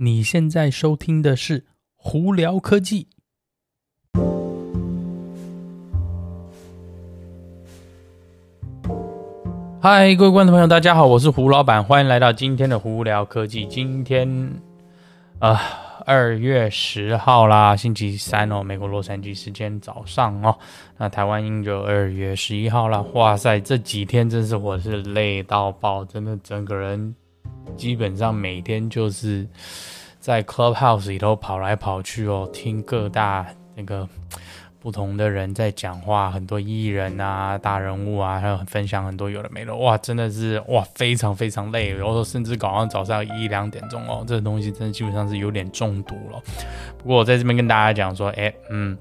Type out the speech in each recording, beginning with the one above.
你现在收听的是胡聊科技。嗨，各位观众朋友，大家好，我是胡老板，欢迎来到今天的胡聊科技。今天，啊，二月十号啦，星期三哦，美国洛杉矶时间早上哦，那台湾应就二月十一号啦。哇塞，这几天真是我是累到爆，真的整个人。基本上每天就是在 Clubhouse 里头跑来跑去哦，听各大那个不同的人在讲话，很多艺人啊、大人物啊，还有分享很多有的没的，哇，真的是哇，非常非常累。然后甚至搞到早上一两点钟哦，这个东西真的基本上是有点中毒了。不过我在这边跟大家讲说，哎，嗯。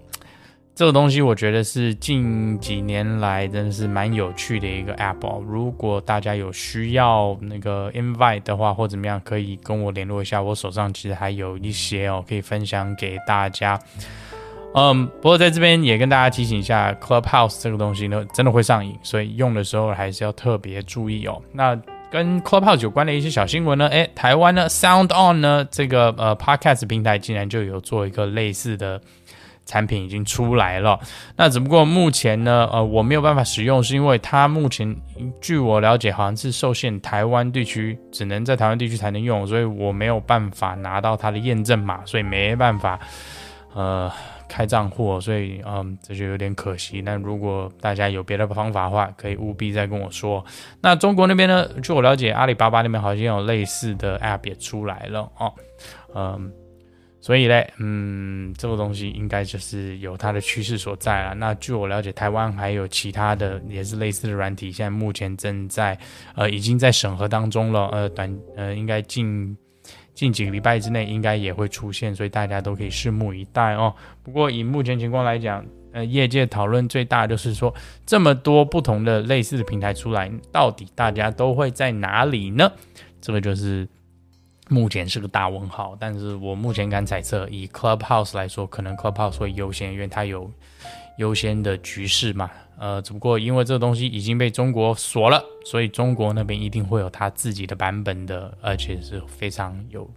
这个东西我觉得是近几年来真的是蛮有趣的一个 app 哦。如果大家有需要那个 invite 的话，或怎么样，可以跟我联络一下。我手上其实还有一些哦，可以分享给大家。嗯，不过在这边也跟大家提醒一下，Clubhouse 这个东西呢，真的会上瘾，所以用的时候还是要特别注意哦。那跟 Clubhouse 有关的一些小新闻呢，诶，台湾呢 Sound On 呢这个呃 Podcast 平台竟然就有做一个类似的。产品已经出来了，那只不过目前呢，呃，我没有办法使用，是因为它目前据我了解，好像是受限台湾地区，只能在台湾地区才能用，所以我没有办法拿到它的验证码，所以没办法，呃，开账户，所以嗯，这就有点可惜。那如果大家有别的方法的话，可以务必再跟我说。那中国那边呢，据我了解，阿里巴巴那边好像有类似的 App 也出来了哦，嗯。所以嘞，嗯，这个东西应该就是有它的趋势所在了。那据我了解，台湾还有其他的也是类似的软体，现在目前正在呃已经在审核当中了。呃，短呃应该近近几个礼拜之内应该也会出现，所以大家都可以拭目以待哦。不过以目前情况来讲，呃，业界讨论最大就是说，这么多不同的类似的平台出来，到底大家都会在哪里呢？这个就是。目前是个大问号，但是我目前敢猜测，以 Clubhouse 来说，可能 Clubhouse 会优先，因为它有优先的局势嘛。呃，只不过因为这个东西已经被中国锁了，所以中国那边一定会有它自己的版本的，而且是非常有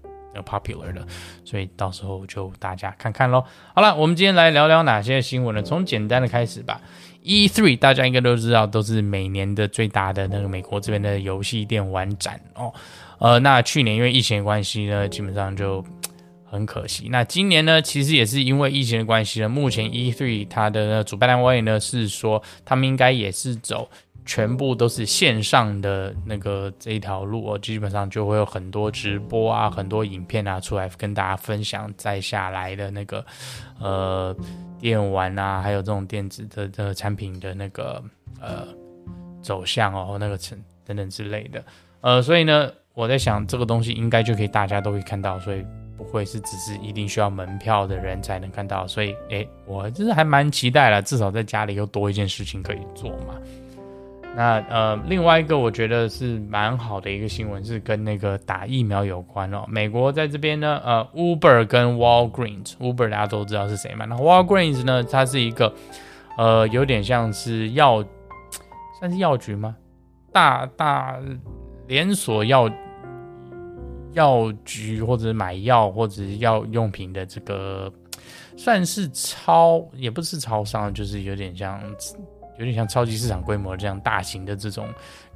popular 的，所以到时候就大家看看喽。好了，我们今天来聊聊哪些新闻呢？从简单的开始吧。E3 大家应该都知道，都是每年的最大的那个美国这边的游戏电玩展哦。呃，那去年因为疫情的关系呢，基本上就很可惜。那今年呢，其实也是因为疫情的关系呢，目前 E3 它的主办单位呢是说，他们应该也是走全部都是线上的那个这一条路哦，基本上就会有很多直播啊，很多影片啊出来跟大家分享再下来的那个呃电玩啊，还有这种电子的的产品的那个呃走向哦，那个成等等之类的。呃，所以呢。我在想，这个东西应该就可以大家都会看到，所以不会是只是一定需要门票的人才能看到。所以，诶，我就是还蛮期待了，至少在家里又多一件事情可以做嘛。那呃，另外一个我觉得是蛮好的一个新闻是跟那个打疫苗有关哦。美国在这边呢，呃，Uber 跟 Walgreens，Uber 大家都知道是谁嘛？那 Walgreens 呢，它是一个呃，有点像是药，算是药局吗？大大。连锁药药局或者买药或者药用品的这个，算是超也不是超商，就是有点像有点像超级市场规模这样大型的这种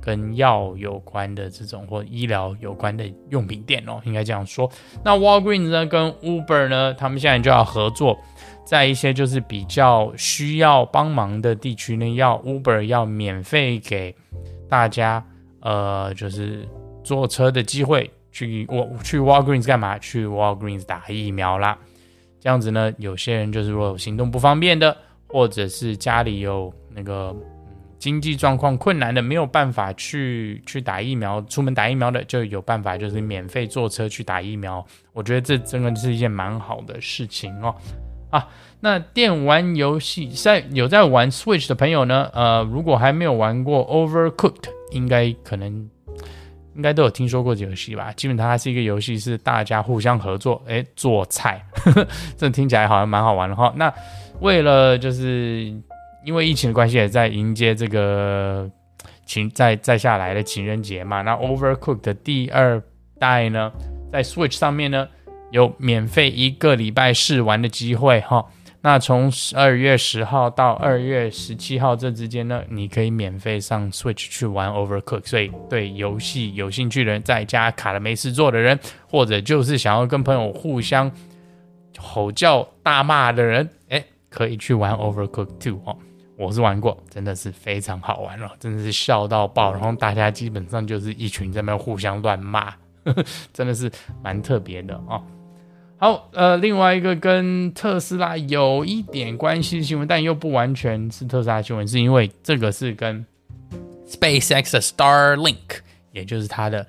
跟药有关的这种或医疗有关的用品店哦，应该这样说。那 Walgreens 呢跟 Uber 呢，他们现在就要合作，在一些就是比较需要帮忙的地区呢，要 Uber 要免费给大家。呃，就是坐车的机会去我去 Walgreens 干嘛？去 Walgreens 打疫苗啦。这样子呢，有些人就是如果行动不方便的，或者是家里有那个经济状况困难的，没有办法去去打疫苗，出门打疫苗的，就有办法就是免费坐车去打疫苗。我觉得这真的是一件蛮好的事情哦。啊，那电玩游戏在有在玩 Switch 的朋友呢，呃，如果还没有玩过 Overcooked。应该可能应该都有听说过这游戏吧？基本上它是一个游戏，是大家互相合作，哎，做菜，呵呵，这听起来好像蛮好玩的哈。那为了就是因为疫情的关系，也在迎接这个情再再下来的情人节嘛。那 Overcooked 的第二代呢，在 Switch 上面呢，有免费一个礼拜试玩的机会哈。那从十二月十号到二月十七号这之间呢，你可以免费上 Switch 去玩 Overcook。所以对游戏有兴趣的人，在家卡了没事做的人，或者就是想要跟朋友互相吼叫大骂的人，哎，可以去玩 Overcook Two 哦。我是玩过，真的是非常好玩了，真的是笑到爆。然后大家基本上就是一群在那互相乱骂，呵呵，真的是蛮特别的哦。好，呃，另外一个跟特斯拉有一点关系的新闻，但又不完全是特斯拉新闻，是因为这个是跟 SpaceX 的 Starlink，也就是它的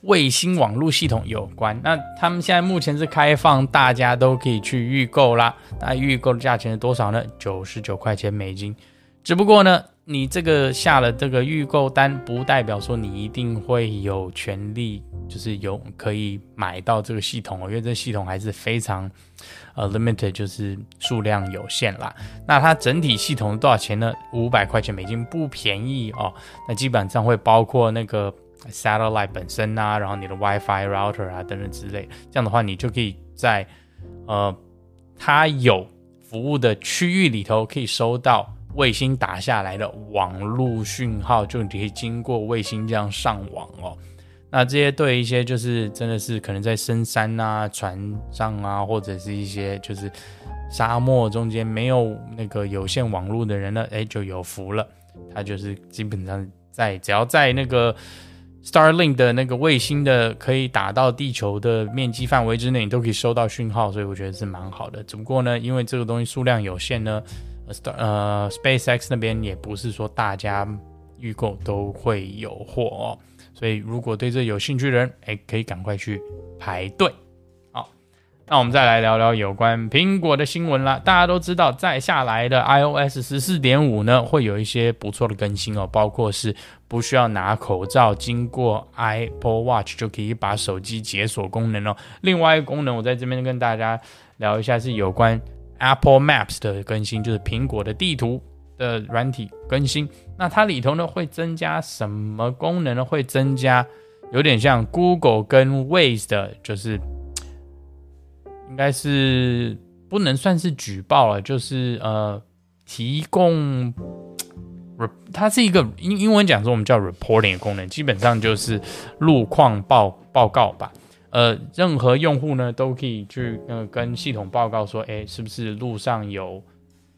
卫星网络系统有关。那他们现在目前是开放，大家都可以去预购啦。那预购的价钱是多少呢？九十九块钱美金。只不过呢，你这个下了这个预购单，不代表说你一定会有权利，就是有可以买到这个系统哦，因为这系统还是非常呃 limited，就是数量有限啦。那它整体系统多少钱呢？五百块钱美金，不便宜哦。那基本上会包括那个 satellite 本身啊，然后你的 WiFi router 啊等等之类。这样的话，你就可以在呃它有服务的区域里头可以收到。卫星打下来的网络讯号，就你可以经过卫星这样上网哦。那这些对一些就是真的是可能在深山啊、船上啊，或者是一些就是沙漠中间没有那个有线网络的人呢，哎，就有福了。他就是基本上在只要在那个 Starlink 的那个卫星的可以打到地球的面积范围之内，你都可以收到讯号，所以我觉得是蛮好的。只不过呢，因为这个东西数量有限呢。呃，SpaceX 那边也不是说大家预购都会有货哦，所以如果对这有兴趣的人，哎，可以赶快去排队。好，那我们再来聊聊有关苹果的新闻啦。大家都知道，再下来的 iOS 十四点五呢，会有一些不错的更新哦，包括是不需要拿口罩，经过 Apple Watch 就可以把手机解锁功能哦。另外一个功能，我在这边跟大家聊一下，是有关。Apple Maps 的更新，就是苹果的地图的软体更新。那它里头呢，会增加什么功能呢？会增加有点像 Google 跟 Waze 的，就是应该是不能算是举报了，就是呃提供，它是一个英英文讲说我们叫 reporting 的功能，基本上就是路况报报告吧。呃，任何用户呢都可以去呃跟系统报告说，哎，是不是路上有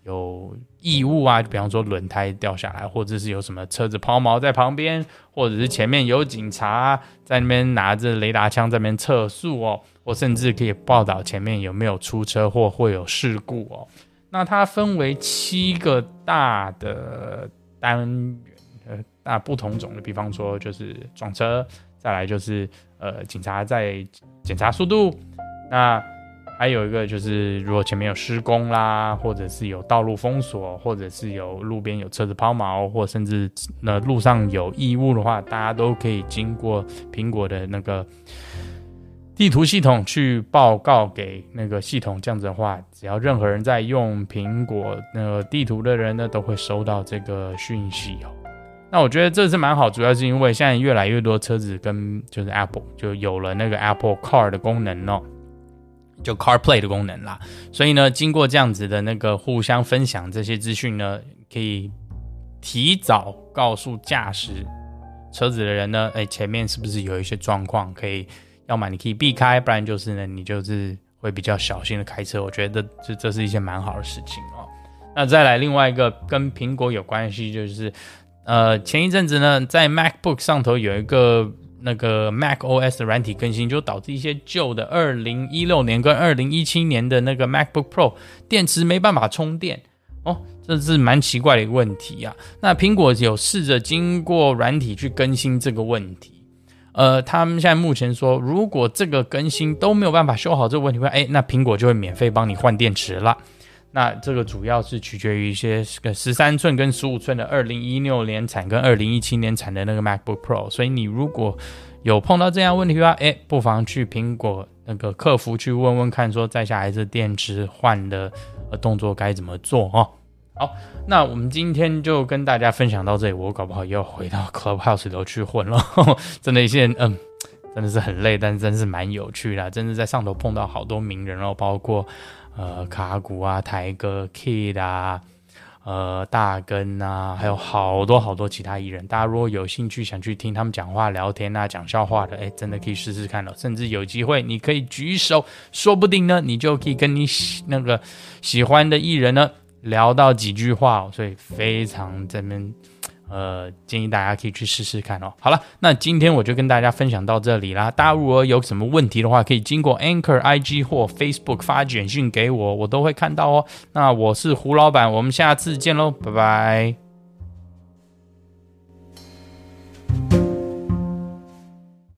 有异物啊？比方说轮胎掉下来，或者是有什么车子抛锚在旁边，或者是前面有警察在那边拿着雷达枪在那边测速哦，或甚至可以报道前面有没有出车祸或有事故哦。那它分为七个大的单元，呃，大不同种的，比方说就是撞车。再来就是，呃，警察在检查速度。那还有一个就是，如果前面有施工啦，或者是有道路封锁，或者是有路边有车子抛锚，或甚至那路上有异物的话，大家都可以经过苹果的那个地图系统去报告给那个系统。这样子的话，只要任何人在用苹果那个地图的人呢，都会收到这个讯息哦。那我觉得这是蛮好，主要是因为现在越来越多车子跟就是 Apple 就有了那个 Apple Car 的功能哦，就 CarPlay 的功能啦。所以呢，经过这样子的那个互相分享这些资讯呢，可以提早告诉驾驶车子的人呢，哎，前面是不是有一些状况，可以要么你可以避开，不然就是呢，你就是会比较小心的开车。我觉得这这是一件蛮好的事情哦。那再来另外一个跟苹果有关系就是。呃，前一阵子呢，在 MacBook 上头有一个那个 macOS 的软体更新，就导致一些旧的二零一六年跟二零一七年的那个 MacBook Pro 电池没办法充电哦，这是蛮奇怪的一个问题啊。那苹果有试着经过软体去更新这个问题，呃，他们现在目前说，如果这个更新都没有办法修好这个问题，哎，那苹果就会免费帮你换电池了。那这个主要是取决于一些个十三寸跟十五寸的二零一六年产跟二零一七年产的那个 MacBook Pro，所以你如果有碰到这样问题的话，哎，不妨去苹果那个客服去问问看，说再下来这电池换的动作该怎么做哦。好，那我们今天就跟大家分享到这里，我搞不好又要回到 Clubhouse 里头去混了，真的一些嗯。真的是很累，但是真是蛮有趣的，真的在上头碰到好多名人哦，包括呃卡古啊、台哥、Kid 啊、呃大根啊，还有好多好多其他艺人。大家如果有兴趣想去听他们讲话、聊天啊、讲笑话的，哎，真的可以试试看哦。甚至有机会，你可以举手，说不定呢，你就可以跟你喜那个喜欢的艺人呢聊到几句话。所以非常这边。呃，建议大家可以去试试看哦。好了，那今天我就跟大家分享到这里啦。大家如果有什么问题的话，可以经过 Anchor IG 或 Facebook 发简讯给我，我都会看到哦。那我是胡老板，我们下次见喽，拜拜。